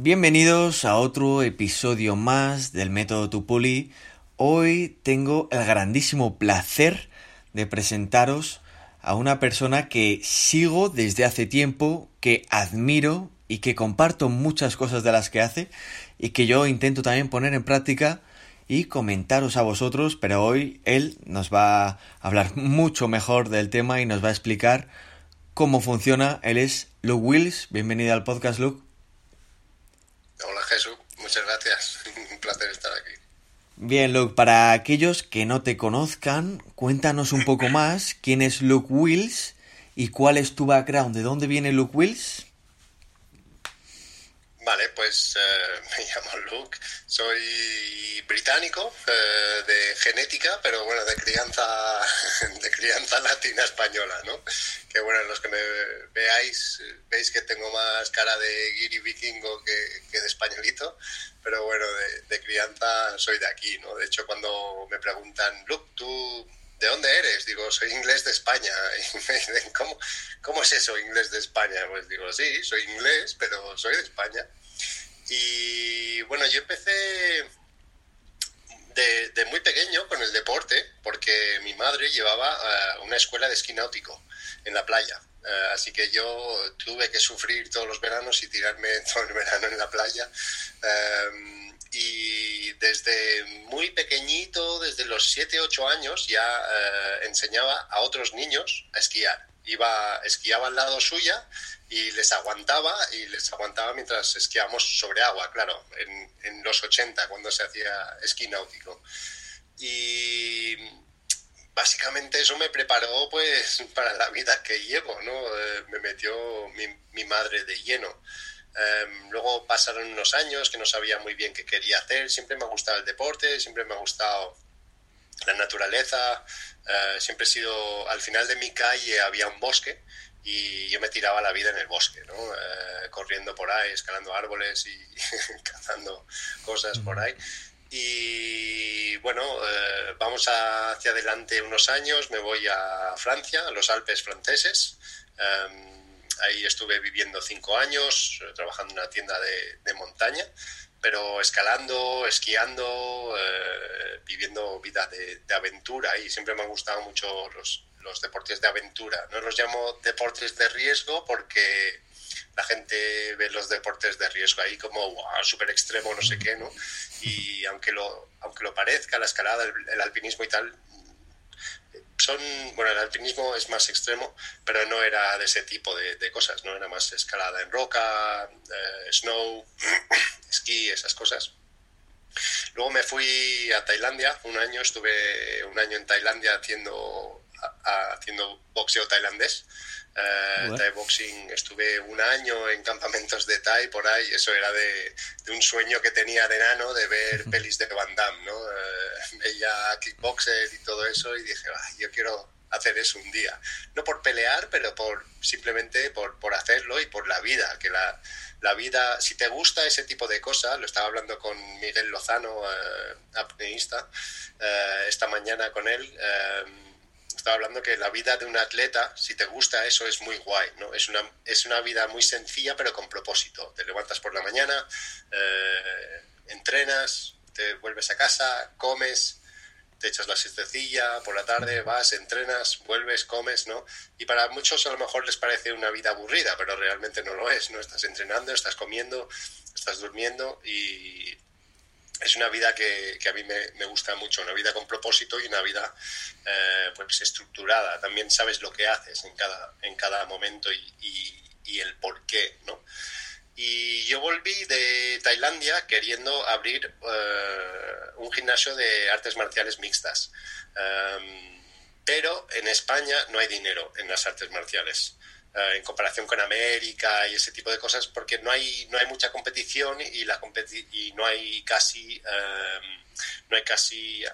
Bienvenidos a otro episodio más del método Tupuli. Hoy tengo el grandísimo placer de presentaros a una persona que sigo desde hace tiempo, que admiro y que comparto muchas cosas de las que hace y que yo intento también poner en práctica y comentaros a vosotros, pero hoy él nos va a hablar mucho mejor del tema y nos va a explicar cómo funciona. Él es Luke Wills. Bienvenido al podcast, Luke. Hola Jesús, muchas gracias. Un placer estar aquí. Bien, Luke, para aquellos que no te conozcan, cuéntanos un poco más quién es Luke Wills y cuál es tu background. ¿De dónde viene Luke Wills? Vale, pues eh, me llamo Luke, soy británico eh, de genética, pero bueno, de crianza, de crianza latina española, ¿no? Que bueno, los que me veáis, veis que tengo más cara de guiri vikingo que, de españolito, pero bueno, de, de, crianza soy de aquí, ¿no? De hecho, cuando me preguntan, Luke, ¿tú ¿de dónde eres? Digo, soy inglés de España. Y ¿cómo, ¿cómo es eso, inglés de España? Pues digo, sí, soy inglés, pero soy de España. Y bueno, yo empecé de, muy pequeño con el deporte, porque mi madre llevaba uh, una escuela de esquí náutico en la playa. Uh, así que yo tuve que sufrir todos los veranos y tirarme todo el verano en la playa. Um, y desde muy pequeñito, desde los 7, 8 años, ya uh, enseñaba a otros niños a esquiar. Iba, esquiaba al lado suya y les aguantaba y les aguantaba mientras esquiábamos sobre agua, claro, en, en los 80, cuando se hacía esquí náutico. Y básicamente eso me preparó pues para la vida que llevo, ¿no? Eh, me metió mi, mi, madre de lleno. Um, luego pasaron unos años que no sabía muy bien qué quería hacer, siempre me ha gustado el deporte, siempre me ha gustado la naturaleza, uh, siempre he sido, al final de mi calle había un bosque y yo me tiraba la vida en el bosque, ¿no? Eh, corriendo por ahí, escalando árboles y cazando cosas por ahí. Y bueno, eh, vamos a, hacia adelante unos años, me voy a Francia, a los Alpes franceses. Um, ahí estuve viviendo cinco años, trabajando en una tienda de, de montaña, pero escalando, esquiando, eh, viviendo vida de, de, aventura y siempre me han gustado mucho los, los deportes de aventura. No los llamo deportes de riesgo porque la gente ve los deportes de riesgo ahí como wow, súper extremo, no sé qué, ¿no? Y aunque lo, aunque lo parezca, la escalada, el, el, alpinismo y tal, son, bueno, el alpinismo es más extremo, pero no era de ese tipo de, de cosas, ¿no? Era más escalada en roca, eh, snow, esquí, esas cosas. Luego me fui a Tailandia, un año, estuve un año en Tailandia haciendo haciendo boxeo tailandés. Uh, Thai boxing, estuve un año en campamentos de Thai por ahí, eso era de, de un sueño que tenía de enano de ver pelis de Van Damme, ¿no? Uh, veía kickboxer y todo eso y dije, ah, yo quiero hacer eso un día. No por pelear, pero por simplemente por, por hacerlo y por la vida, que la, la vida, si te gusta ese tipo de cosas, lo estaba hablando con Miguel Lozano, uh, apneísta, esta mañana con él, estaba hablando que la vida de un atleta, si te gusta eso, es muy guay, ¿no? Es una, es una vida muy sencilla, pero con propósito. Te levantas por la mañana, eh, entrenas, te vuelves a casa, comes, te echas la siestecilla, por la tarde vas, entrenas, vuelves, comes, ¿no? Y para muchos a lo mejor les parece una vida aburrida, pero realmente no lo es, ¿no? Estás entrenando, estás comiendo, estás durmiendo y es una vida que, que a mí me, me, gusta mucho, una vida con propósito y una vida eh, pues estructurada. También sabes lo que haces en cada, en cada momento y, y, el por qué, ¿no? Y yo volví de Tailandia queriendo abrir uh, un gimnasio de artes marciales mixtas. Um, pero en España no hay dinero en las artes marciales. Uh, en comparación con América y ese tipo de cosas, porque no hay, no hay mucha competición y, la competi y no hay casi, um, no hay casi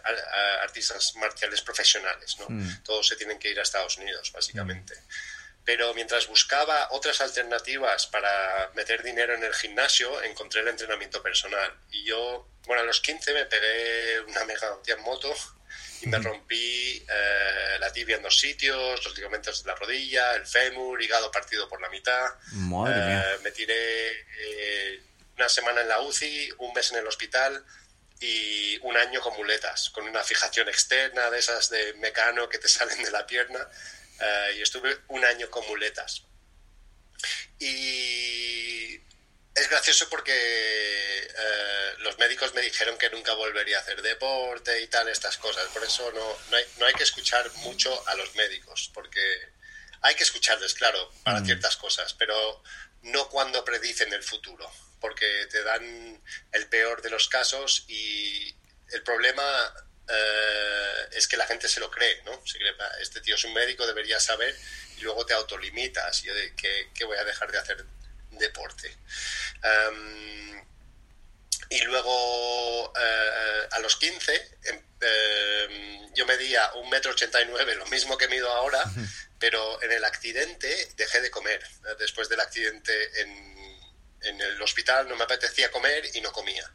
artistas marciales profesionales. ¿no? Mm. Todos se tienen que ir a Estados Unidos, básicamente. Mm. Pero mientras buscaba otras alternativas para meter dinero en el gimnasio, encontré el entrenamiento personal. Y yo, bueno, a los 15 me pegué una mega en moto y me rompí eh, la tibia en dos sitios, los ligamentos de la rodilla, el fémur, hígado partido por la mitad. Madre eh, me tiré eh, una semana en la UCI, un mes en el hospital y un año con muletas, con una fijación externa de esas de mecano que te salen de la pierna. Y estuve un año con muletas. Y es gracioso porque eh, los médicos me dijeron que nunca volvería a hacer deporte y tal, estas cosas. Por eso no, no, hay, no hay que escuchar mucho a los médicos, porque hay que escucharles, claro, para mm. ciertas cosas, pero no cuando predicen el futuro, porque te dan el peor de los casos y el problema eh, es que la gente se lo cree, ¿no? Se cree, este tío es un médico, debería saber, y luego te autolimitas. Yo de que, voy a dejar de hacer deporte. Em, y luego eh, a los 15 em, em, yo medía un metro ochenta y nueve, lo mismo que mido ahora, pero en el accidente dejé de comer. Después del accidente en, en el hospital no me apetecía comer y no comía.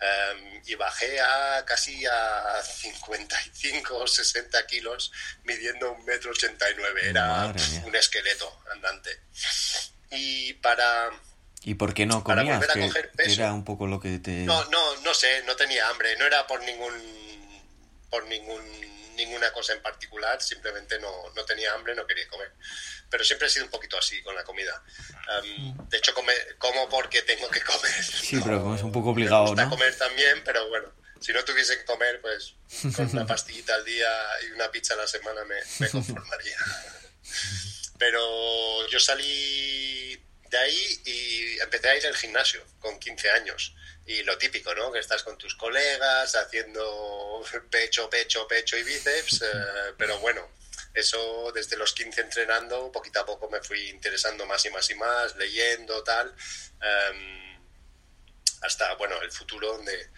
Em, y bajé a casi a 55 o 60 kilos midiendo un metro 89. Era un esqueleto andante. Y para... ¿Y por qué no comías? Era un poco lo que te... No, no, no sé, no tenía hambre. No era por ningún... por ningún ninguna cosa en particular, simplemente no, no tenía hambre, no quería comer pero siempre he sido un poquito así con la comida. de hecho, come, como porque tengo que comer. Sí, pero pero es un poco obligado, me gusta comer también, pero bueno, si no tuviese que comer, pues con una pastillita al día y una pizza a la semana me, conformaría. pero yo salí de ahí y empecé a ir al gimnasio con 15 años. Y lo típico, ¿no? Que estás con tus colegas haciendo pecho, pecho, pecho y bíceps, eh, pero bueno, eso desde los 15 entrenando, poquito a poco me fui interesando más y más y más, leyendo, tal, em, hasta, bueno, el futuro donde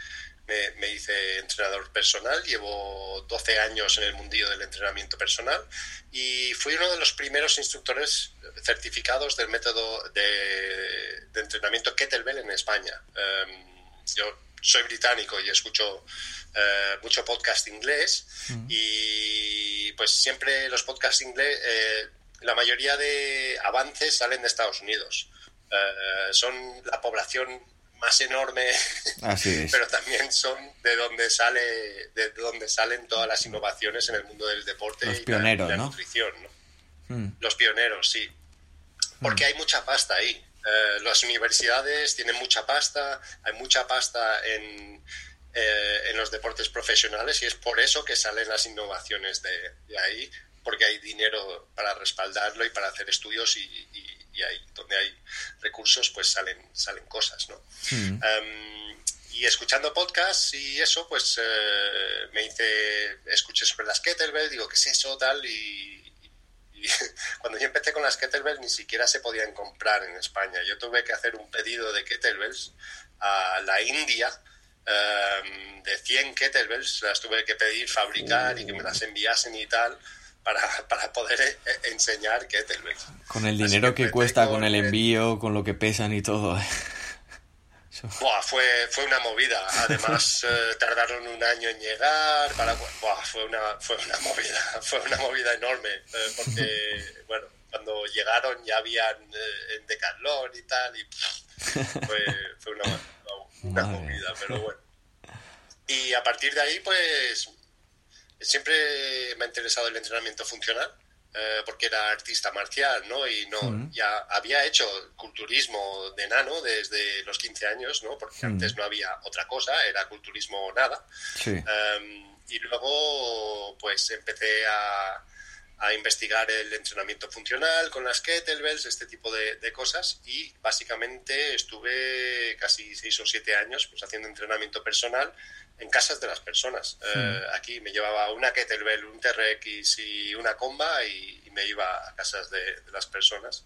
me, hice entrenador personal, llevo 12 años en el mundillo del entrenamiento personal y fui uno de los primeros instructores certificados del método de, entrenamiento Kettlebell en España. Em, yo soy británico y escucho eh, mucho podcast inglés y pues siempre los podcasts inglés, eh, la mayoría de avances salen de Estados Unidos. Eh, son la población más enorme, pero también son de donde sale, de donde salen todas las innovaciones en el mundo del deporte y la, nutrición. Mm. Los pioneros, sí. Porque mm. hay mucha pasta ahí. las universidades tienen mucha pasta, hay mucha pasta en, eh, en los deportes profesionales y es por eso que salen las innovaciones de, ahí, porque hay dinero para respaldarlo y para hacer estudios y, ahí donde hay recursos pues salen, salen cosas, ¿no? Hmm. Em, y escuchando podcasts y eso, pues eh, me hice, escuché sobre las kettlebell, digo, ¿qué es eso? Tal, y, y cuando yo empecé con las kettlebells ni siquiera se podían comprar en España. Yo tuve que hacer un pedido de kettlebells a la India Em, de 100 kettlebells, las tuve que pedir fabricar y que me las enviasen y tal. Para, para poder eh, enseñar kettlebells. Con el dinero que, cuesta, con, el envío, con lo que pesan y todo. ¿eh? fue, fue una movida. Además, eh, tardaron un año en llegar. Para, fue, una, fue una movida. Fue una movida enorme. porque, bueno, cuando llegaron ya habían en Decathlon y tal. Y fue, fue una, una comida, pero bueno. Y a partir de ahí, pues siempre me ha interesado el entrenamiento funcional, eh, porque era artista marcial, ¿no? Y no, ya había hecho culturismo de nano desde los 15 años, ¿no? Porque antes no había otra cosa, era culturismo o nada. Em, y luego, pues empecé a, a investigar el entrenamiento funcional con las kettlebells, este tipo de, cosas y básicamente estuve casi seis o siete años pues haciendo entrenamiento personal en casas de las personas. Eh, hmm. aquí me llevaba una kettlebell, un TRX y una comba y, me iba a casas de, las personas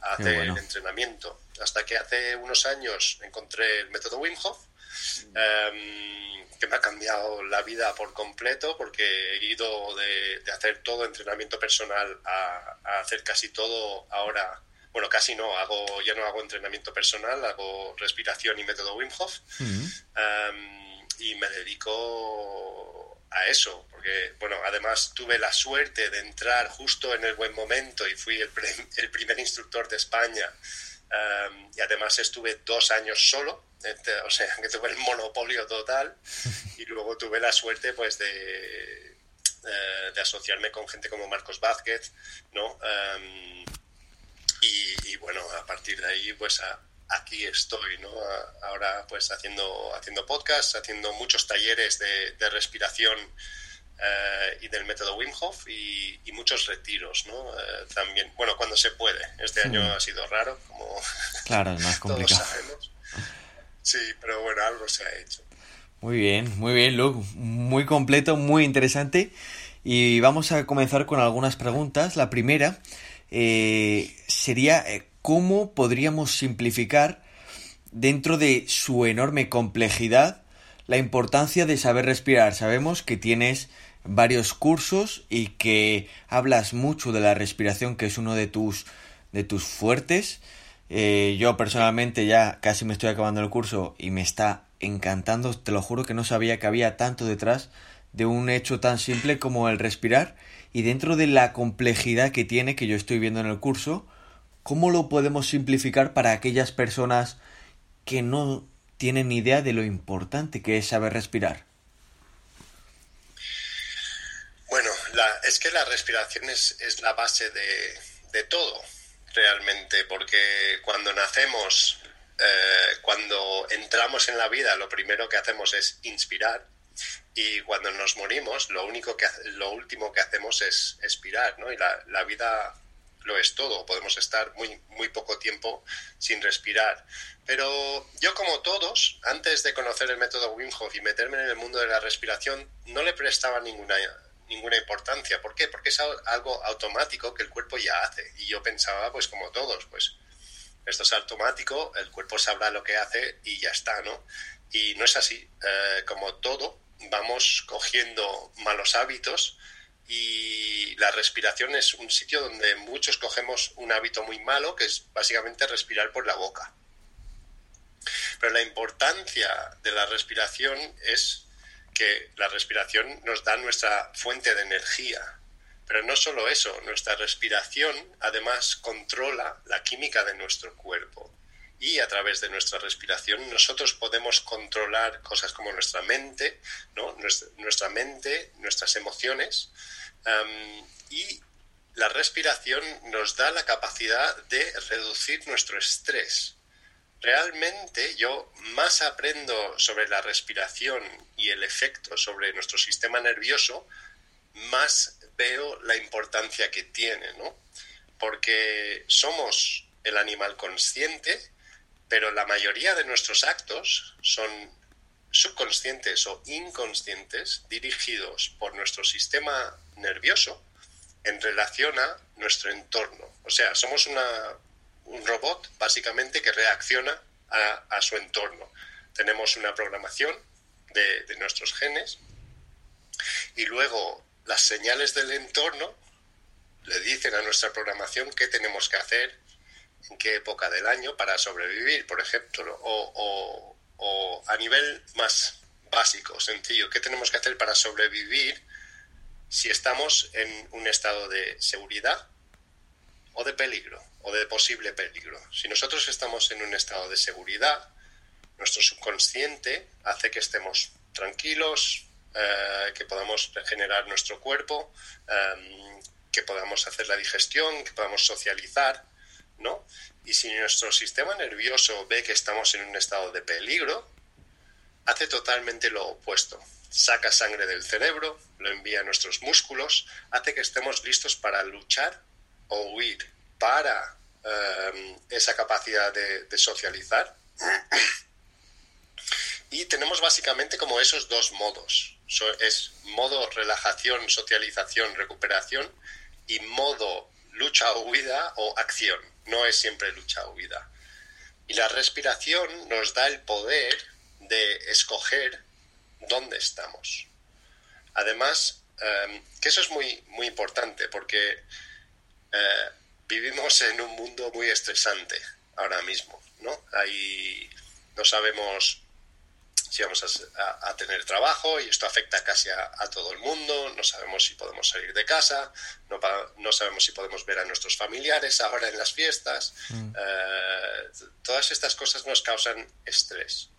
a hacer el entrenamiento. Hasta que hace unos años encontré el método Wim Hof. Em, que me ha cambiado la vida por completo porque he ido de, hacer todo entrenamiento personal a, hacer casi todo ahora. Bueno, casi no, hago ya no hago entrenamiento personal, hago respiración y método Wim Hof em, y me dedico a eso, porque bueno, además tuve la suerte de entrar justo en el buen momento y fui el, el primer instructor de España Em, y además estuve dos años solo, o sea, que tuve el monopolio total y luego tuve la suerte pues de, eh, de asociarme con gente como Marcos Vázquez, ¿no? Em, y, bueno, a partir de ahí pues aquí estoy, ¿no? ahora pues haciendo, haciendo podcasts, haciendo muchos talleres de, de respiración eh, y del método Wim Hof y, muchos retiros, ¿no? Eh, también, bueno, cuando se puede. Este año ha sido raro, como claro, es más complicado. todos sabemos. Sí, pero bueno, algo se ha hecho. Muy bien, muy bien, Luke. Muy completo, muy interesante. Y vamos a comenzar con algunas preguntas. La primera eh, sería cómo podríamos simplificar dentro de su enorme complejidad la importancia de saber respirar. Sabemos que tienes varios cursos y que hablas mucho de la respiración, que es uno de tus, de tus fuertes. Eh, yo personalmente ya casi me estoy acabando el curso y me está encantando. Te lo juro que no sabía que había tanto detrás de un hecho tan simple como el respirar. Y dentro de la complejidad que tiene, que yo estoy viendo en el curso, ¿cómo lo podemos simplificar para aquellas personas que no tienen idea de lo importante que es saber respirar? es que la respiración es, la base de, todo, realmente, porque cuando nacemos, eh, cuando entramos en la vida, lo primero que hacemos es inspirar y cuando nos morimos, lo, único que, lo último que hacemos es expirar, ¿no? Y la, vida lo es todo, podemos estar muy, muy poco tiempo sin respirar. Pero yo como todos, antes de conocer el método Wim Hof y meterme en el mundo de la respiración, no le prestaba ninguna ninguna importancia. ¿Por qué? Porque es algo automático que el cuerpo ya hace. Y yo pensaba, pues como todos, pues esto es automático, el cuerpo sabrá lo que hace y ya está, ¿no? Y no es así. Eh, como todo, vamos cogiendo malos hábitos y la respiración es un sitio donde muchos cogemos un hábito muy malo, que es básicamente respirar por la boca. Pero la importancia de la respiración es que la respiración nos da nuestra fuente de energía. Pero no solo eso, nuestra respiración además controla la química de nuestro cuerpo. Y a través de nuestra respiración nosotros podemos controlar cosas como nuestra mente, ¿no? nuestra, mente, nuestras emociones. y la respiración nos da la capacidad de reducir nuestro estrés realmente yo más aprendo sobre la respiración y el efecto sobre nuestro sistema nervioso, más veo la importancia que tiene, ¿no? Porque somos el animal consciente, pero la mayoría de nuestros actos son subconscientes o inconscientes dirigidos por nuestro sistema nervioso en relación a nuestro entorno. O sea, somos un robot básicamente que reacciona a, su entorno. Tenemos una programación de, nuestros genes y luego las señales del entorno le dicen a nuestra programación qué tenemos que hacer, en qué época del año para sobrevivir, por ejemplo, o, o, a nivel más básico, sencillo, qué tenemos que hacer para sobrevivir si estamos en un estado de seguridad o de peligro o de posible peligro. Si nosotros estamos en un estado de seguridad, nuestro subconsciente hace que estemos tranquilos, eh, que podamos regenerar nuestro cuerpo, em, que podamos hacer la digestión, que podamos socializar, Y si nuestro sistema nervioso ve que estamos en un estado de peligro, hace totalmente lo opuesto. Saca sangre del cerebro, lo envía a nuestros músculos, hace que estemos listos para luchar o huir para em, esa capacidad de, socializar. Y tenemos básicamente como esos dos modos. es modo relajación, socialización, recuperación y modo lucha o huida o acción. No es siempre lucha o huida. Y la respiración nos da el poder de escoger dónde estamos. Además, em, que eso es muy, muy importante porque eh, vivimos en un mundo muy estresante ahora mismo, ¿no? Ahí no sabemos si vamos a, tener trabajo y esto afecta casi a, todo el mundo, no sabemos si podemos salir de casa, no, no, sabemos si podemos ver a nuestros familiares ahora en las fiestas. Mm. Eh, todas estas cosas nos causan estrés.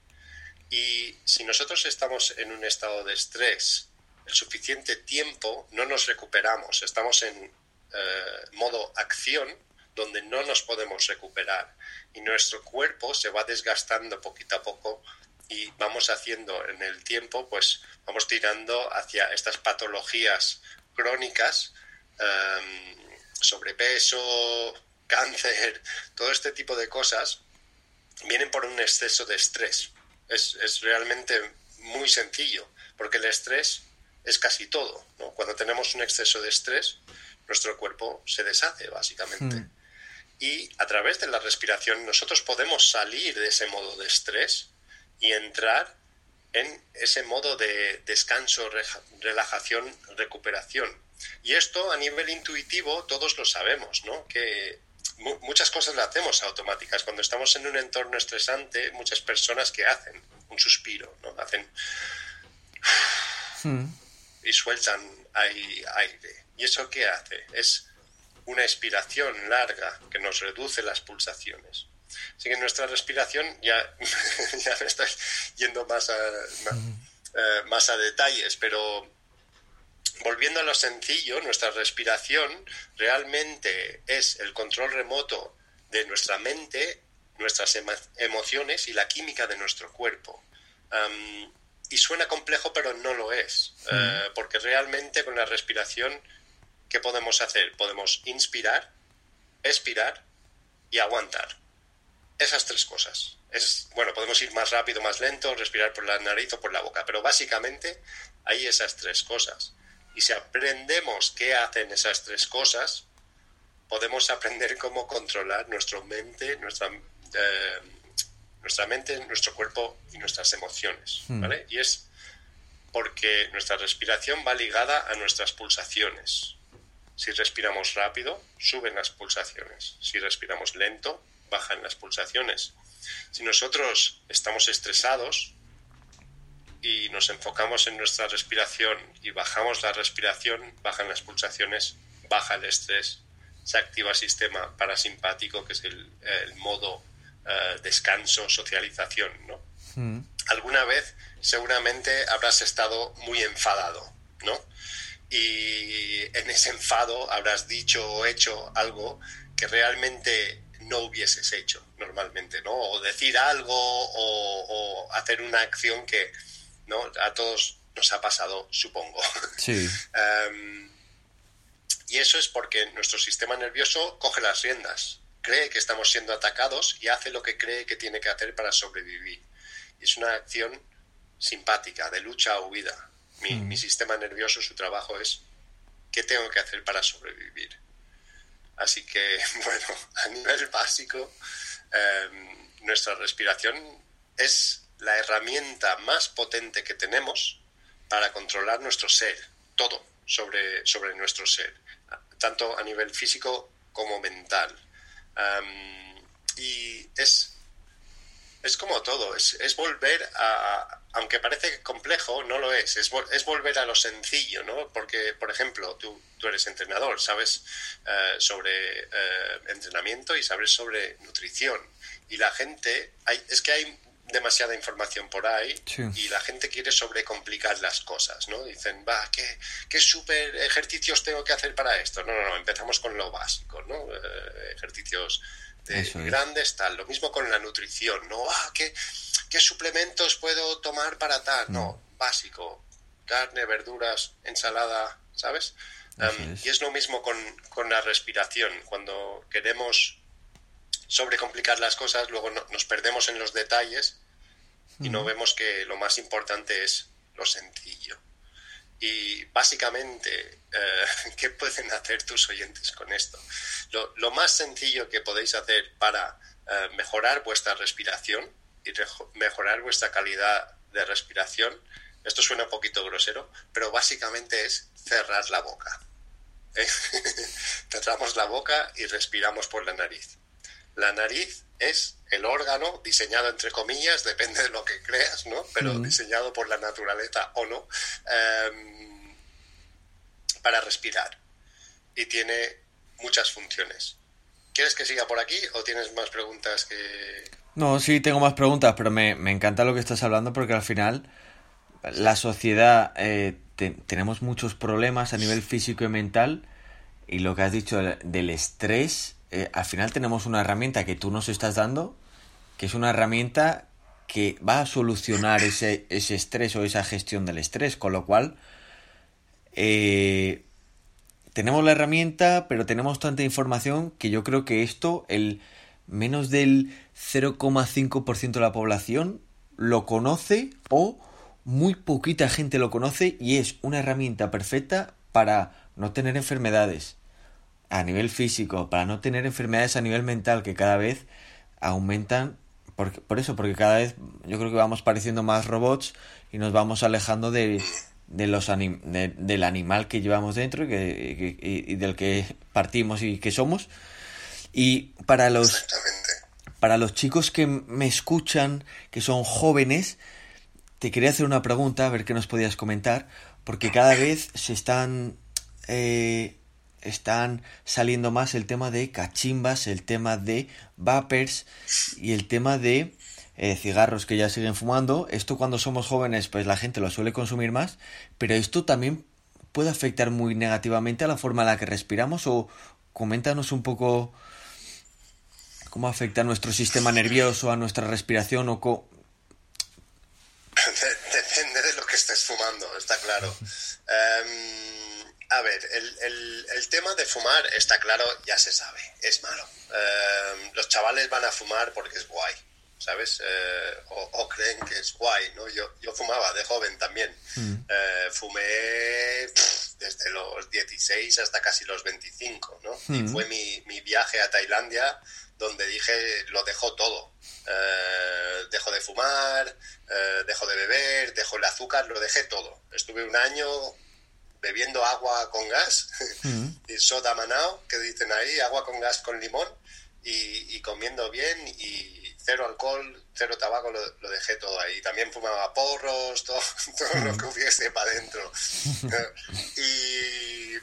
Y si nosotros estamos en un estado de estrés el suficiente tiempo, no nos recuperamos, estamos en eh, modo acción donde no nos podemos recuperar y nuestro cuerpo se va desgastando poquito a poco y vamos haciendo en el tiempo, pues vamos tirando hacia estas patologías crónicas, em, sobrepeso, cáncer, todo este tipo de cosas, vienen por un exceso de estrés. Es, es realmente muy sencillo, porque el estrés es casi todo. ¿no? Cuando tenemos un exceso de estrés, nuestro cuerpo se deshace, básicamente. Hmm. Y a través de la respiración nosotros podemos salir de ese modo de estrés y entrar en ese modo de descanso, relajación, recuperación. Y esto a nivel intuitivo todos lo sabemos, ¿no? Que muchas cosas las hacemos automáticas. Cuando estamos en un entorno estresante, muchas personas que hacen un suspiro, ¿no? Hacen hmm. y sueltan aire. ¿Y eso qué hace? Es una expiración larga que nos reduce las pulsaciones. Así que nuestra respiración, ya, ya me estoy yendo más a, eh, más a detalles, pero volviendo a lo sencillo, nuestra respiración realmente es el control remoto de nuestra mente, nuestras emociones y la química de nuestro cuerpo. y suena complejo, pero no lo es, eh, porque realmente con la respiración, ¿qué podemos hacer? Podemos inspirar, expirar y aguantar esas tres cosas. Es, bueno, podemos ir más rápido, más lento, respirar por la nariz o por la boca, pero básicamente hay esas tres cosas. Y si aprendemos qué hacen esas tres cosas, podemos aprender cómo controlar nuestra mente, nuestra, eh, nuestra mente, nuestro cuerpo y nuestras emociones. Hmm. ¿vale? Y es porque nuestra respiración va ligada a nuestras pulsaciones. Si respiramos rápido, suben las pulsaciones. Si respiramos lento, bajan las pulsaciones. Si nosotros estamos estresados y nos enfocamos en nuestra respiración y bajamos la respiración, bajan las pulsaciones, baja el estrés, se activa el sistema parasimpático, que es el, modo eh, descanso, socialización, ¿no? Mm. Alguna vez seguramente habrás estado muy enfadado, ¿no? Y en ese enfado habrás dicho o hecho algo que realmente no hubieses hecho normalmente, ¿no? O decir algo o, hacer una acción que, ¿no? A todos nos ha pasado, supongo. Sí. Em, y eso es porque nuestro sistema nervioso coge las riendas, cree que estamos siendo atacados y hace lo que cree que tiene que hacer para sobrevivir. Y es una acción simpática, de lucha o huida. Mi, mm. mi sistema nervioso, su trabajo es ¿qué tengo que hacer para sobrevivir? Así que, bueno, a nivel básico, em, nuestra respiración es la herramienta más potente que tenemos para controlar nuestro ser, todo sobre, sobre nuestro ser, tanto a nivel físico como mental. Em, y es es como todo, es, es, volver a, aunque parece complejo, no lo es, es, es, volver a lo sencillo, ¿no? Porque, por ejemplo, tú, tú eres entrenador, sabes eh, sobre eh, entrenamiento y sabes sobre nutrición. Y la gente, hay, es que hay demasiada información por ahí y la gente quiere sobrecomplicar las cosas, ¿no? Dicen, va, ¿qué, qué super ejercicios tengo que hacer para esto? No, no, no, empezamos con lo básico, ¿no? Eh, ejercicios grandes, tal. Lo mismo con la nutrición, ¿no? Ah, ¿qué, suplementos puedo tomar para tal? No, básico. Carne, verduras, ensalada, ¿sabes? Y es lo mismo con, con, la respiración. Cuando queremos sobrecomplicar las cosas, luego nos perdemos en los detalles y no vemos que lo más importante es lo sencillo. Y básicamente, eh, ¿qué pueden hacer tus oyentes con esto? Lo, más sencillo que podéis hacer para eh, mejorar vuestra respiración y mejorar vuestra calidad de respiración, esto suena un poquito grosero, pero básicamente es cerrar la boca. Cerramos la boca y respiramos por la nariz. La nariz es el órgano diseñado entre comillas, depende de lo que creas, ¿no? Pero diseñado por la naturaleza o no, em, para respirar. Y tiene muchas funciones. ¿Quieres que siga por aquí o tienes más preguntas que... No, sí, tengo más preguntas, pero me, encanta lo que estás hablando porque al final la sociedad eh, tenemos muchos problemas a nivel físico y mental y lo que has dicho del estrés, eh, al final tenemos una herramienta que tú nos estás dando, que es una herramienta que va a solucionar ese, ese estrés o esa gestión del estrés, con lo cual eh, tenemos la herramienta, pero tenemos tanta información que yo creo que esto, el menos del 0,5% de la población lo conoce o muy poquita gente lo conoce y es una herramienta perfecta para no tener enfermedades a nivel físico, para no tener enfermedades a nivel mental que cada vez aumentan por, por eso, porque cada vez yo creo que vamos pareciendo más robots y nos vamos alejando de, de los del animal que llevamos dentro y, que, y, del que partimos y que somos. Y para los, para los chicos que me escuchan, que son jóvenes, te quería hacer una pregunta, a ver qué nos podías comentar, porque cada vez se están, eh, están saliendo más el tema de cachimbas, el tema de vapers y el tema de eh, cigarros que ya siguen fumando. Esto cuando somos jóvenes, pues la gente lo suele consumir más, pero esto también puede afectar muy negativamente a la forma en la que respiramos o coméntanos un poco cómo afecta a nuestro sistema nervioso, a nuestra respiración o Depende de lo que estés fumando, está claro. A ver, el, tema de fumar está claro, ya se sabe, es malo. Em, los chavales van a fumar porque es guay, ¿sabes? Eh, o, creen que es guay, ¿no? Yo, yo fumaba de joven también. Mm. Eh, fumé desde los 16 hasta casi los 25, ¿no? Y mm. fue mi, mi viaje a Tailandia donde dije, lo dejo todo. Eh, dejo de fumar, eh, dejo de beber, dejo el azúcar, lo dejé todo. Estuve un año bebiendo agua con gas mm. y soda manao, que dicen ahí, agua con gas con limón, y, comiendo bien y cero alcohol, cero tabaco, lo, dejé todo ahí. También fumaba porros, todo, todo lo que hubiese para adentro. y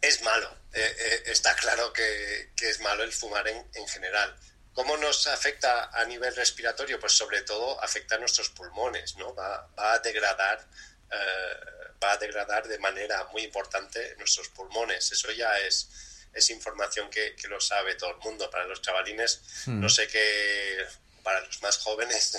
es malo, eh, eh, está claro que, es malo el fumar en, en, general. ¿Cómo nos afecta a nivel respiratorio? Pues sobre todo afecta a nuestros pulmones, ¿no? Va, a degradar, eh, va a degradar de manera muy importante nuestros pulmones. Eso ya es, es información que, que lo sabe todo el mundo. Para los chavalines, no hmm. sé qué, para los más jóvenes,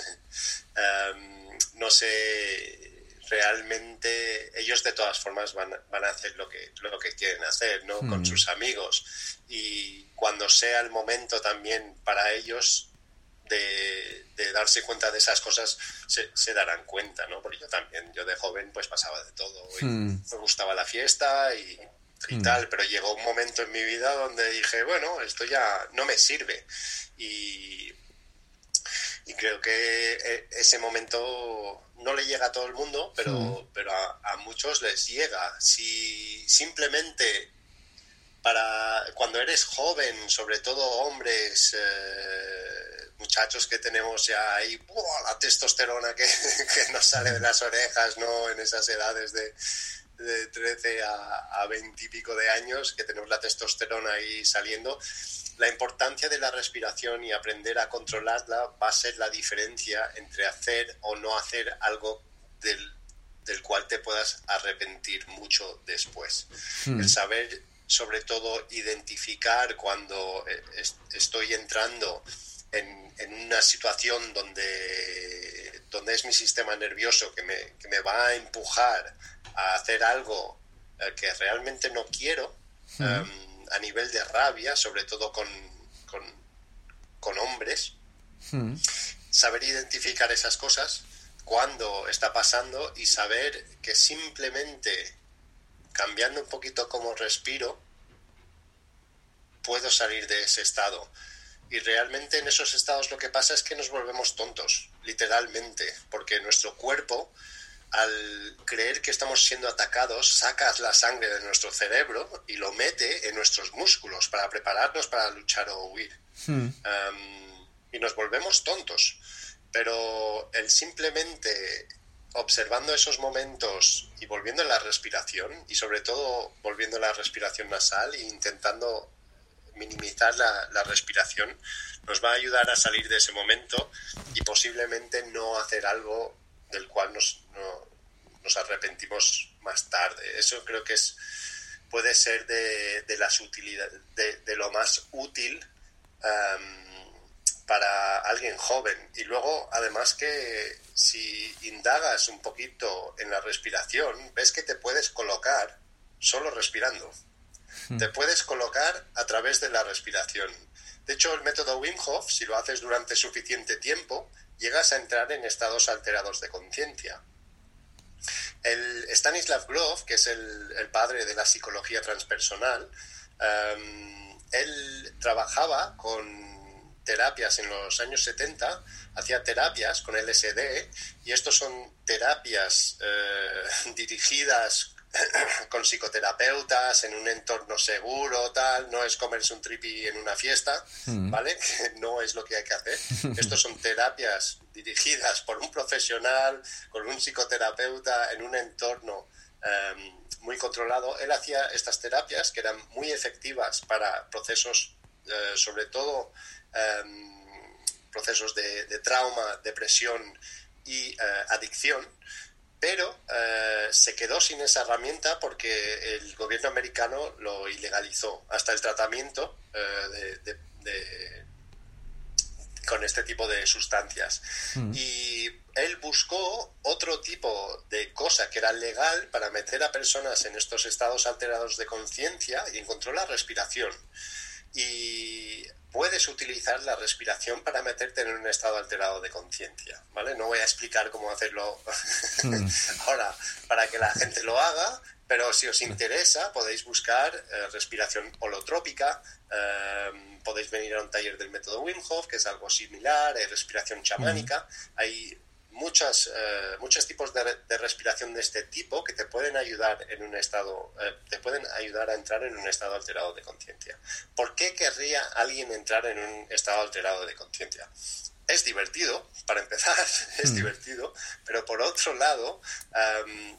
no sé realmente ellos de todas formas van, van a hacer lo que, lo que quieren hacer, ¿no? Con hmm. sus amigos. Y cuando sea el momento también para ellos de, darse cuenta de esas cosas, se, darán cuenta, ¿no? Porque yo también, yo de joven, pues pasaba de todo. Hmm. Me gustaba la fiesta y, hmm. tal, pero llegó un momento en mi vida donde dije, bueno, esto ya no me sirve. Y, y creo que eh, ese momento no le llega a todo el mundo, pero, hmm. pero a, muchos les llega. Si simplemente para cuando eres joven, sobre todo hombres, eh, muchachos que tenemos ya ahí la testosterona que, que, nos sale de las orejas, ¿no? En esas edades de, de 13 a, a 20 y pico de años, que tenemos la testosterona ahí saliendo la importancia de la respiración y aprender a controlarla va a ser la diferencia entre hacer o no hacer algo del, cual te puedas arrepentir mucho después. Hmm. El saber, sobre todo, identificar cuando eh, estoy entrando en, una situación donde, donde es mi sistema nervioso que me, que me va a empujar a hacer algo eh, que realmente no quiero. Em, a nivel de rabia, sobre todo con, con, hombres, hmm. saber identificar esas cosas cuando está pasando y saber que simplemente cambiando un poquito cómo respiro, puedo salir de ese estado. Y realmente en esos estados lo que pasa es que nos volvemos tontos, literalmente, porque nuestro cuerpo al creer que estamos siendo atacados, sacas la sangre de nuestro cerebro y lo mete en nuestros músculos para prepararnos para luchar o huir. Hmm. y nos volvemos tontos. Pero el simplemente observando esos momentos y volviendo a la respiración, y sobre todo volviendo a la respiración nasal e intentando minimizar la, respiración, nos va a ayudar a salir de ese momento y posiblemente no hacer algo del cual nos, nos arrepentimos más tarde. Eso creo que es puede ser de, de las utilidades, de, lo más útil para alguien joven. Y luego, además que si indagas un poquito en la respiración, ves que te puedes colocar solo respirando. Hmm. Te puedes colocar a través de la respiración. De hecho, el método Wim Hof, si lo haces durante suficiente tiempo, llegas a entrar en estados alterados de conciencia. El Stanislav Grof, que es el, padre de la psicología transpersonal, em, él trabajaba con terapias en los años 70, hacía terapias con LSD y estos son terapias eh, dirigidas con psicoterapeutas en un entorno seguro, tal, no es comerse un tripi en una fiesta, mm. ¿vale? Que no es lo que hay que hacer. Estos son terapias dirigidas por un profesional, con un psicoterapeuta en un entorno em, muy controlado. Él hacía estas terapias que eran muy efectivas para procesos, eh, sobre todo em, procesos de, trauma, depresión y eh, adicción pero eh, se quedó sin esa herramienta porque el gobierno americano lo ilegalizó hasta el tratamiento eh, de, con este tipo de sustancias. Mm. Y él buscó otro tipo de cosa que era legal para meter a personas en estos estados alterados de conciencia y encontró la respiración. Y puedes utilizar la respiración para meterte en un estado alterado de conciencia, ¿vale? No voy a explicar cómo hacerlo hmm. ahora para que la gente lo haga, pero si os interesa podéis buscar eh, respiración holotrópica, eh, podéis venir a un taller del método Wim Hof, que es algo similar, hay respiración chamánica, hmm. hay muchas, eh, muchos tipos de, respiración de este tipo que te pueden ayudar en un estado, eh, te pueden ayudar a entrar en un estado alterado de conciencia. ¿Por qué querría alguien entrar en un estado alterado de conciencia? Es divertido, para empezar, es hmm. divertido, pero por otro lado,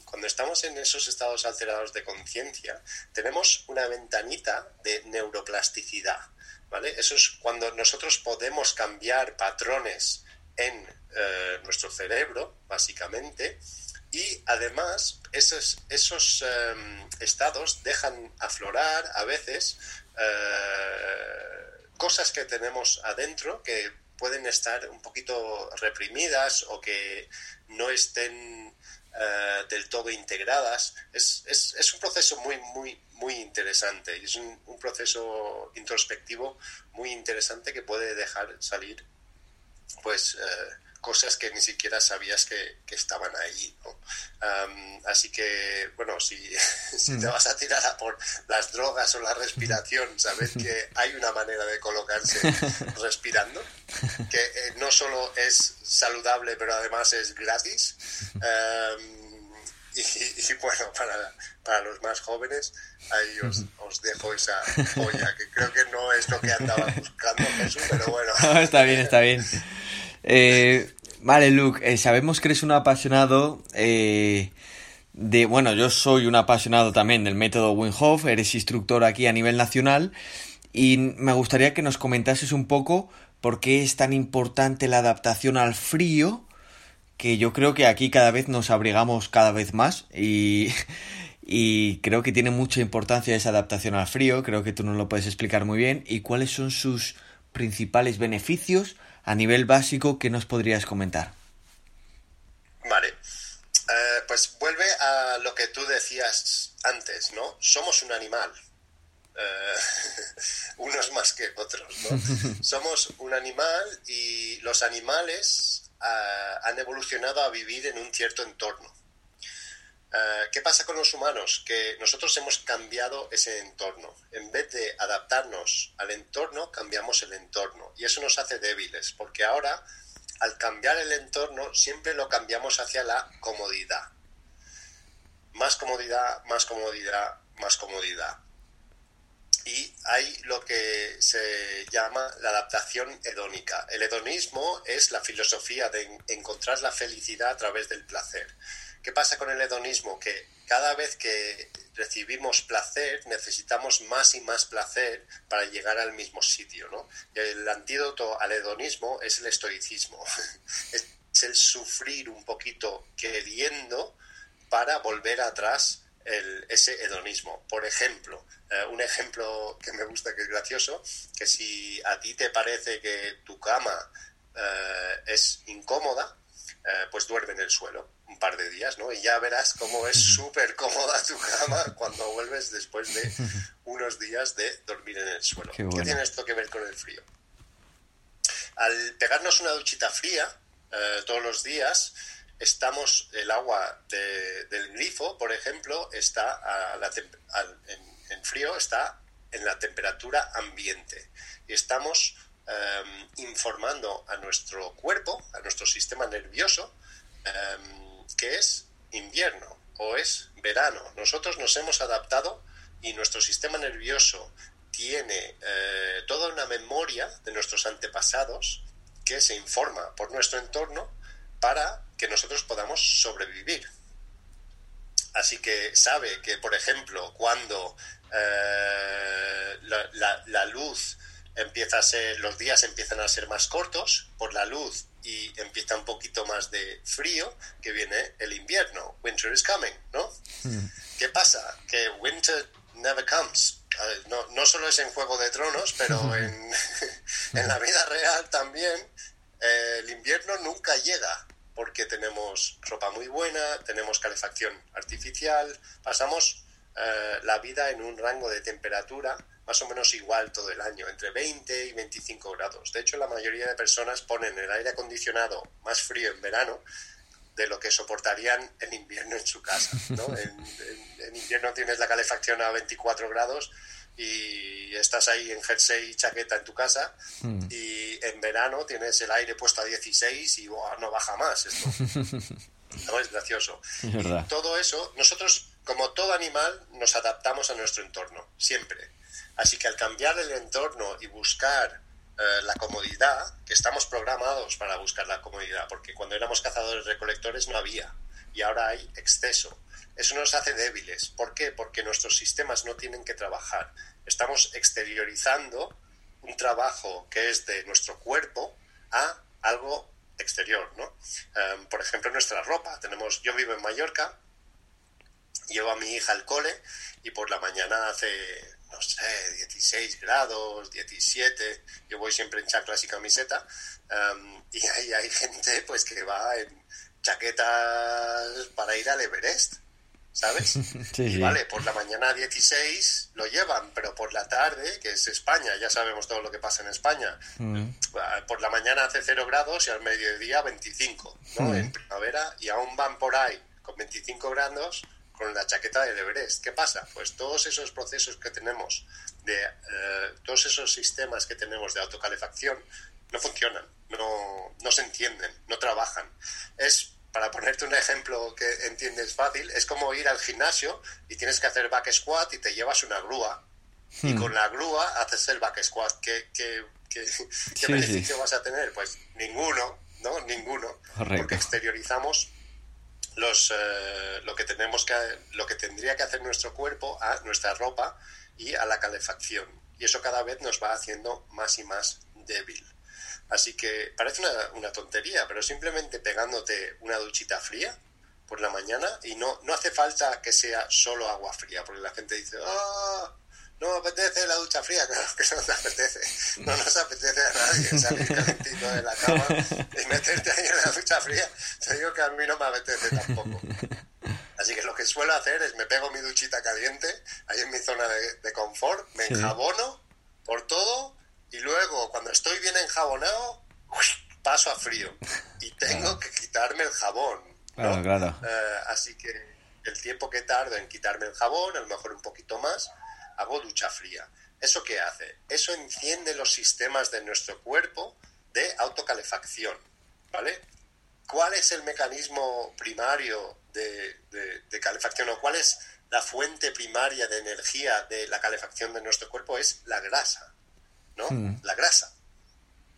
cuando estamos en esos estados alterados de conciencia, tenemos una ventanita de neuroplasticidad. ¿Vale? Eso es cuando nosotros podemos cambiar patrones en eh, nuestro cerebro, básicamente, y además esos, esos em, estados dejan aflorar a veces eh, cosas que tenemos adentro que pueden estar un poquito reprimidas o que no estén eh, del todo integradas. Es, es, es, un proceso muy, muy, muy interesante es un proceso introspectivo muy interesante que puede dejar salir pues cosas que ni siquiera sabías que, estaban ahí. así que, bueno, si, si te mm. vas a tirar a por las drogas o la respiración, sabes que hay una manera de colocarse respirando, que eh, no solo es saludable, pero además es gratis. y, bueno, para, para, los más jóvenes, ahí os, os, dejo esa joya, que creo que no es lo que andaba buscando Jesús, pero bueno. está bien, está bien. Eh, vale, Luke, eh, sabemos que eres un apasionado eh, de... Bueno, yo soy un apasionado también del método Wim Hof, eres instructor aquí a nivel nacional y me gustaría que nos comentases un poco por qué es tan importante la adaptación al frío, que yo creo que aquí cada vez nos abrigamos cada vez más y, y creo que tiene mucha importancia esa adaptación al frío, creo que tú nos lo puedes explicar muy bien y cuáles son sus principales beneficios a nivel básico, ¿qué nos podrías comentar? Vale. Eh, pues vuelve a lo que tú decías antes, ¿no? Somos un animal. Eh, unos más que otros, ¿no? Somos un animal y los animales eh, han evolucionado a vivir en un cierto entorno. Eh, ¿Qué pasa con los humanos? Que nosotros hemos cambiado ese entorno. En vez de adaptarnos al entorno, cambiamos el entorno. Y eso nos hace débiles, porque ahora, al cambiar el entorno, siempre lo cambiamos hacia la comodidad. más comodidad, más comodidad, más comodidad. Y hay lo que se llama la adaptación hedónica. El hedonismo es la filosofía de encontrar la felicidad a través del placer. ¿Qué pasa con el hedonismo? Que cada vez que recibimos placer necesitamos más y más placer para llegar al mismo sitio. ¿no? El antídoto al hedonismo es el estoicismo. es el sufrir un poquito queriendo para volver atrás el, ese hedonismo. Por ejemplo, eh, un ejemplo que me gusta, que es gracioso, que si a ti te parece que tu cama eh, es incómoda, eh, pues duerme en el suelo un par de días, ¿no? Y ya verás cómo es súper cómoda tu cama cuando vuelves después de unos días de dormir en el suelo. Qué, ¿Qué tiene esto que ver con el frío? Al pegarnos una duchita fría todos los días, estamos, el agua del grifo, por ejemplo, está a la, en, frío, está en la temperatura ambiente. Y estamos em, informando a nuestro cuerpo, a nuestro sistema nervioso, em, que es invierno o es verano. Nosotros nos hemos adaptado y nuestro sistema nervioso tiene eh, toda una memoria de nuestros antepasados que se informa por nuestro entorno para que nosotros podamos sobrevivir. Así que sabe que, por ejemplo, cuando eh, la, luz empieza a ser, los días empiezan a ser más cortos por la luz y empieza un poquito más de frío, que viene el invierno. Winter is coming, ¿no? Hmm. ¿Qué pasa? Que winter never comes. No, no solo es en Juego de Tronos, pero en, en la vida real también eh, el invierno nunca llega porque tenemos ropa muy buena, tenemos calefacción artificial, pasamos eh, la vida en un rango de temperatura más o menos igual todo el año, entre 20 y 25 grados. De hecho, la mayoría de personas ponen el aire acondicionado más frío en verano de lo que soportarían en invierno en su casa. en invierno tienes la calefacción a 24 grados y estás ahí en jersey y chaqueta en tu casa hmm. y en verano tienes el aire puesto a 16 y no baja más esto. no es gracioso. todo eso, nosotros como todo animal nos adaptamos a nuestro entorno, siempre. Así que al cambiar el entorno y buscar eh, la comodidad, que estamos programados para buscar la comodidad, porque cuando éramos cazadores recolectores no había y ahora hay exceso. Eso nos hace débiles. ¿Por qué? Porque nuestros sistemas no tienen que trabajar. Estamos exteriorizando un trabajo que es de nuestro cuerpo a algo exterior, ¿no? Em, por ejemplo, nuestra ropa. Tenemos, yo vivo en Mallorca, llevo a mi hija al cole y por la mañana hace, no sé, 16 grados, 17. Yo voy siempre en chaclas y camiseta em, y ahí hay gente pues que va en chaquetas para ir al Everest. ¿sabes? y vale, por la mañana 16 lo llevan, pero por la tarde, que es España, ya sabemos todo lo que pasa en España, mm. por la mañana hace 0 grados y al mediodía 25, ¿no? Mm. En primavera y aún van por ahí con 25 grados con la chaqueta de Everest. ¿Qué pasa? Pues todos esos procesos que tenemos, de eh, todos esos sistemas que tenemos de autocalefacción, no funcionan, no, no se entienden, no trabajan. Es para ponerte un ejemplo que entiendes fácil, es como ir al gimnasio y tienes que hacer back squat y te llevas una grúa. Y hmm. con la grúa haces el back squat. ¿Qué, qué, qué, beneficio vas a tener? Pues ninguno, ¿no? Ninguno. Porque exteriorizamos los, eh, lo, que tenemos que, lo que tendría que hacer nuestro cuerpo a nuestra ropa y a la calefacción. Y eso cada vez nos va haciendo más y más débil. Así que parece una, tontería, pero simplemente pegándote una duchita fría por la mañana y no, no hace falta que sea solo agua fría, porque la gente dice, ah, no me apetece la ducha fría, claro que no te apetece, no nos apetece a nadie salir calentito de la cama y meterte ahí en la ducha fría, te digo que a mí no me apetece tampoco. Así que lo que suelo hacer es me pego mi duchita caliente ahí en mi zona de, confort, me enjabono por todo y luego, cuando estoy bien enjabonado, paso a frío y tengo que quitarme el jabón. Claro, claro. Eh, así que el tiempo que tardo en quitarme el jabón, a lo mejor un poquito más, hago ducha fría. ¿Eso qué hace? Eso enciende los sistemas de nuestro cuerpo de autocalefacción, ¿vale? cuál es el mecanismo primario de, de, calefacción o cuál es la fuente primaria de energía de la calefacción de nuestro cuerpo? Es la grasa, ¿no? La grasa.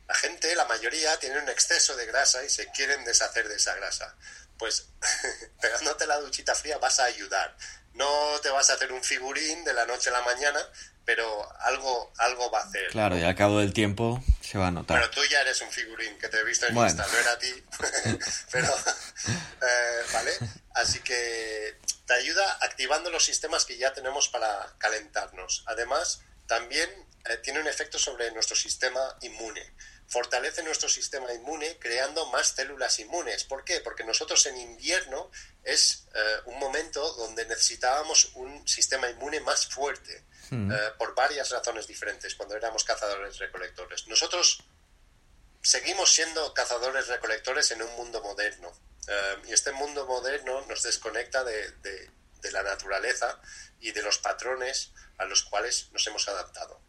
La gente, la mayoría, tiene un exceso de grasa y se quieren deshacer de esa grasa. Pues pegándote la duchita fría vas a ayudar. No te vas a hacer un figurín de la noche a la mañana, pero algo, algo va a hacer. Claro, y al cabo del tiempo se va a notar. Pero tú ya eres un figurín, que te he visto en Insta, no era a ti. pero, eh, ¿vale? Así que te ayuda activando los sistemas que ya tenemos para calentarnos. Además, también eh, tiene un efecto sobre nuestro sistema inmune fortalece nuestro sistema inmune creando más células inmunes. ¿Por qué? Porque nosotros en invierno es eh, un momento donde necesitábamos un sistema inmune más fuerte hmm. eh, por varias razones diferentes cuando éramos cazadores recolectores. Nosotros seguimos siendo cazadores recolectores en un mundo moderno y este mundo moderno nos desconecta de, de la naturaleza y de los patrones a los cuales nos hemos adaptado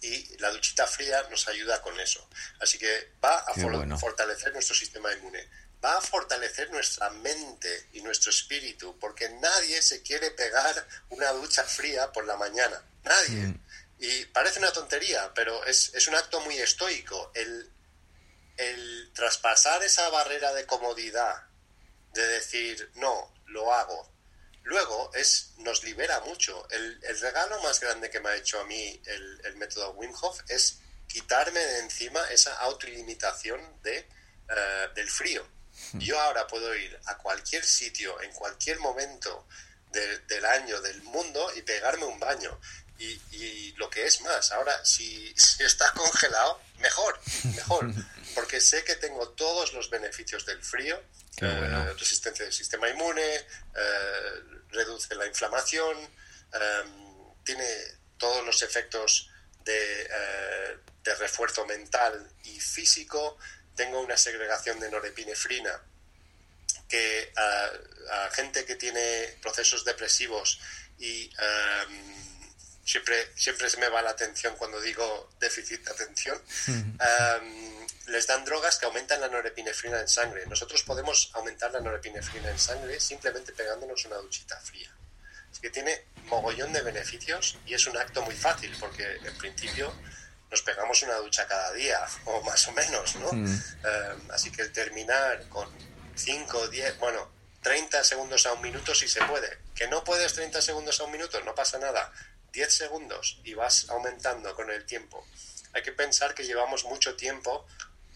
y la duchita fría nos ayuda con eso. Así que va a fortalecer nuestro sistema inmune, va a fortalecer nuestra mente y nuestro espíritu, porque nadie se quiere pegar una ducha fría por la mañana, nadie. Mm. Y parece una tontería, pero es, es un acto muy estoico. El, el traspasar esa barrera de comodidad, de decir, no, lo hago, Luego es, nos libera mucho. El, regalo más grande que me ha hecho a mí el, método Wim Hof es quitarme de encima esa autolimitación de, eh, del frío. Hmm. Yo ahora puedo ir a cualquier sitio, en cualquier momento del año, del mundo, y pegarme un baño. Y, lo que es más, ahora si, si, está congelado, mejor, mejor, porque sé que tengo todos los beneficios del frío, eh, resistencia del sistema inmune, eh, reduce la inflamación, em, tiene todos los efectos de, eh, de, refuerzo mental y físico, tengo una segregación de norepinefrina que a, gente que tiene procesos depresivos y em, siempre, siempre se me va la atención cuando digo déficit de atención, les dan drogas que aumentan la norepinefrina en sangre. Nosotros podemos aumentar la norepinefrina en sangre simplemente pegándonos una duchita fría. Así que tiene mogollón de beneficios y es un acto muy fácil porque en principio nos pegamos una ducha cada día o más o menos, ¿no? Mm. Eh, así que el terminar con 5, 10, bueno, 30 segundos a un minuto si se puede. Que no puedes 30 segundos a un minuto, no pasa nada. 10 segundos y vas aumentando con el tiempo. Hay que pensar que llevamos mucho tiempo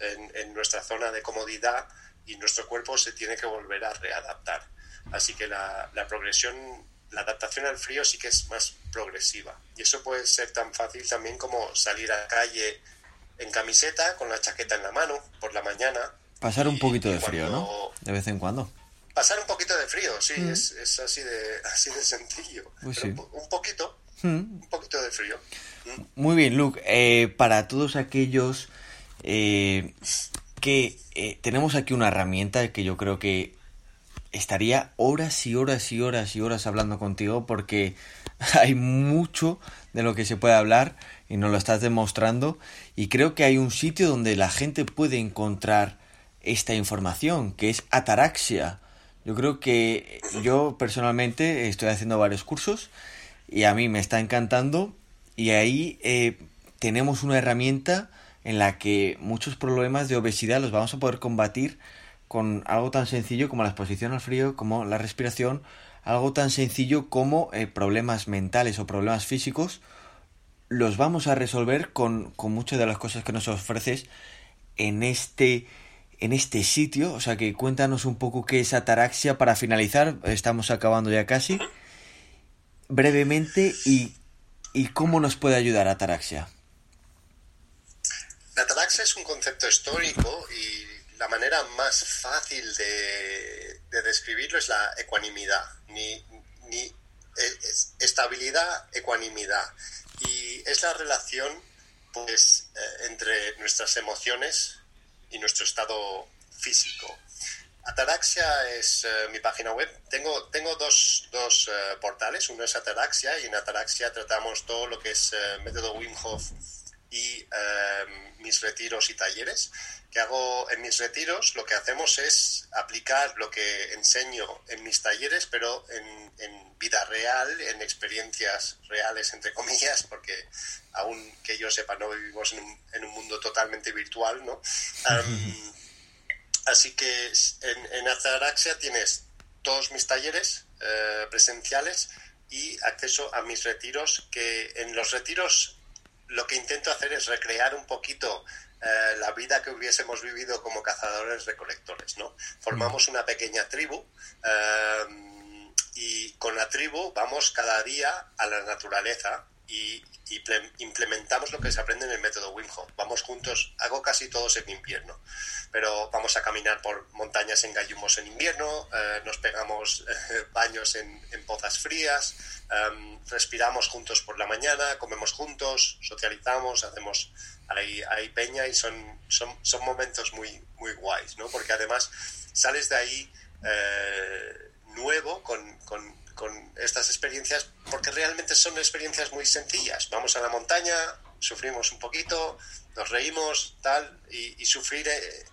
en, nuestra zona de comodidad y nuestro cuerpo se tiene que volver a readaptar. Así que la, progresión, la adaptación al frío sí que es más progresiva. Y eso puede ser tan fácil también como salir a la calle en camiseta con la chaqueta en la mano por la mañana. Pasar un poquito de frío, ¿no? De vez en cuando. Pasar un poquito de frío, sí, mm. es, así, de, así de sencillo. Pues un, poquito, mm. un poquito de frío. Mm. Muy bien, Luke. Eh, para todos aquellos eh, que eh, tenemos aquí una herramienta que yo creo que estaría horas y horas y horas y horas hablando contigo porque hay mucho de lo que se puede hablar y nos lo estás demostrando y creo que hay un sitio donde la gente puede encontrar esta información que es Ataraxia. Yo creo que yo personalmente estoy haciendo varios cursos y a mí me está encantando y ahí eh, tenemos una herramienta en la que muchos problemas de obesidad los vamos a poder combatir con algo tan sencillo como la exposición al frío, como la respiración, algo tan sencillo como eh, problemas mentales o problemas físicos, los vamos a resolver con, con muchas de las cosas que nos ofreces en este, en este sitio. O sea que cuéntanos un poco qué es ataraxia para finalizar, estamos acabando ya casi, brevemente, y, y cómo nos puede ayudar ataraxia. Ataraxia es un concepto histórico y la manera más fácil de, describirlo es la ecuanimidad, ni, ni estabilidad, ecuanimidad. Y es la relación pues, eh, entre nuestras emociones y nuestro estado físico. Ataraxia es eh, mi página web. Tengo, tengo dos, dos eh, portales. Uno es Ataraxia y en Ataraxia tratamos todo lo que es método Wim Hof y em, mis retiros y talleres. Que hago en mis retiros, lo que hacemos es aplicar lo que enseño en mis talleres, pero en, vida real, en experiencias reales, entre comillas, porque aún que yo sepa, no vivimos en un, mundo totalmente virtual, ¿no? Em, así que en, en Ataraxia tienes todos mis talleres eh, presenciales y acceso a mis retiros, que en los retiros lo que intento hacer es recrear un poquito eh, la vida que hubiésemos vivido como cazadores recolectores, ¿no? Formamos una pequeña tribu eh, y con la tribu vamos cada día a la naturaleza y, implementamos lo que se aprende en el método Wim Hof. Vamos juntos, hago casi todos en invierno, pero vamos a caminar por montañas en gallumos en invierno, eh, nos pegamos eh, baños en, pozas frías, em, respiramos juntos por la mañana, comemos juntos, socializamos, hacemos hay, hay peña y son, son, son momentos muy, muy guays, ¿no? Porque además sales de ahí eh, nuevo con con estas experiencias porque realmente son experiencias muy sencillas. Vamos a la montaña, sufrimos un poquito, nos reímos, tal, y, sufrir eh,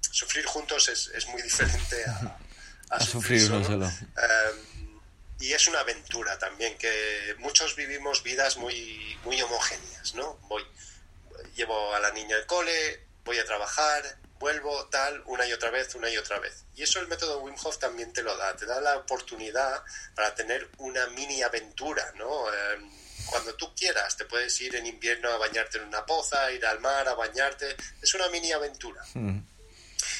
sufrir juntos es, es, muy diferente a, sufrir, solo. Em, y es una aventura también, que muchos vivimos vidas muy, muy homogéneas, ¿no? Voy, llevo a la niña al cole, voy a trabajar, vuelvo tal una y otra vez, una y otra vez. Y eso el método Wim Hof también te lo da, te da la oportunidad para tener una mini aventura, ¿no? Em, cuando tú quieras, te puedes ir en invierno a bañarte en una poza, ir al mar a bañarte, es una mini aventura. Mm.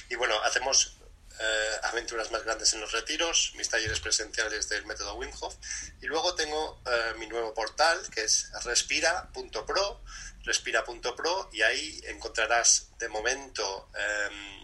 Y bueno, hacemos eh, aventuras más grandes en los retiros, mis talleres presenciales del método Wim Hof, y luego tengo eh, mi nuevo portal que es respira.pro respira.pro y ahí encontrarás de momento em,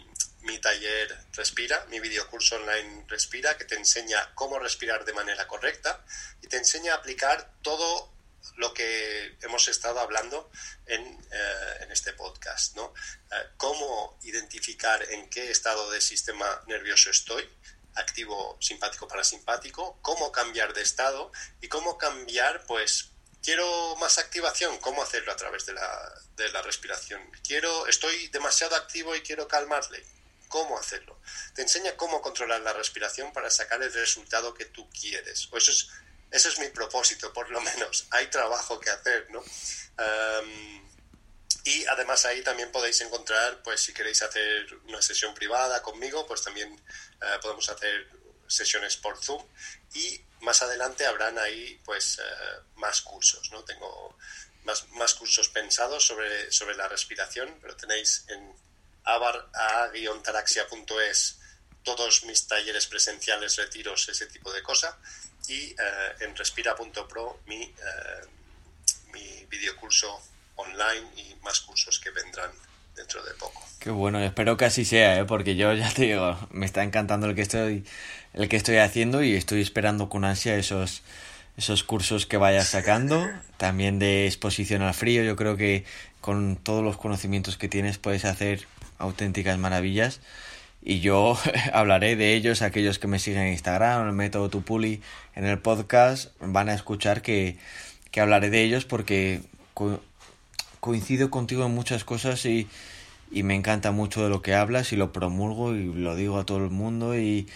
mi taller Respira, mi videocurso online Respira, que te enseña cómo respirar de manera correcta y te enseña a aplicar todo lo que hemos estado hablando en, eh, este podcast, ¿no? Eh, cómo identificar en qué estado de sistema nervioso estoy, activo, simpático, parasimpático, cómo cambiar de estado y cómo cambiar, pues, quiero más activación, ¿cómo hacerlo a través de la, de la respiración? Quiero, estoy demasiado activo y quiero calmarle, ¿cómo hacerlo? Te enseña cómo controlar la respiración para sacar el resultado que tú quieres. Eso es, eso es mi propósito, por lo menos. Hay trabajo que hacer, ¿no? y además ahí también podéis encontrar, pues si queréis hacer una sesión privada conmigo, pues también eh, podemos hacer sesiones por Zoom y más adelante habrán ahí pues eh, más cursos, ¿no? Tengo más, más cursos pensados sobre, sobre la respiración, pero tenéis en a-taraxia.es todos mis talleres presenciales, retiros, ese tipo de cosas, y eh, en respira.pro mi, eh, mi videocurso online y más cursos que vendrán dentro de poco. Qué bueno, espero que así sea, ¿eh? porque yo ya te digo, me está encantando el que estoy el que estoy haciendo y estoy esperando con ansia esos, esos cursos que vayas sacando. También de exposición al frío, yo creo que con todos los conocimientos que tienes puedes hacer auténticas maravillas. Y yo hablaré de ellos, aquellos que me siguen en Instagram, en el método Tupuli, en el podcast, van a escuchar que, que hablaré de ellos porque coincido contigo en muchas cosas y, y me encanta mucho de lo que hablas y lo promulgo y lo digo a todo el mundo y,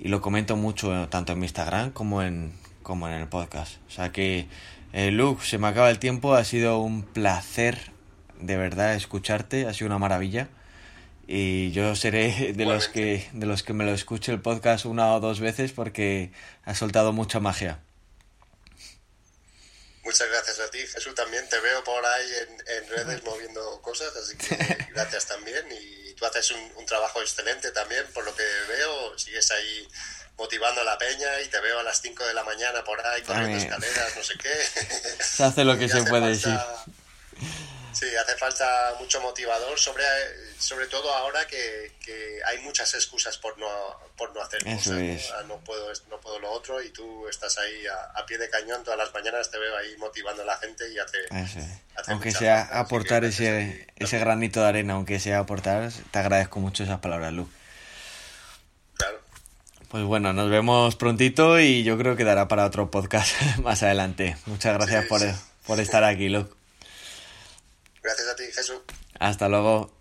y lo comento mucho tanto en mi Instagram como en, como en el podcast. O sea que, eh, Luke, se me acaba el tiempo, ha sido un placer de verdad escucharte, ha sido una maravilla. Y yo seré de los que de los que me lo escuche el podcast una o dos veces porque ha soltado mucha magia. Muchas gracias a ti, Jesús. También te veo por ahí en, redes moviendo cosas, así que gracias también. Y tú haces un, trabajo excelente también, por lo que veo. Sigues ahí motivando a la peña y te veo a las 5 de la mañana por ahí corriendo escaleras, no sé qué. Se hace lo que se puede decir. Sí, hace falta mucho motivador, sobre, sobre todo ahora que, hay muchas excusas por no, por no hacer cosas. Ah, ¿no? puedo, no puedo lo otro y tú estás ahí a, pie de cañón todas las mañanas, te veo ahí motivando a la gente y hace... aunque sea aportar ese, ese granito de arena, aunque sea aportar, te agradezco mucho esas palabras, Lu. Claro. Pues bueno, nos vemos prontito y yo creo que dará para otro podcast más adelante. Muchas gracias por, por estar aquí, Luke. Gracias a ti, Jesús. Hasta luego.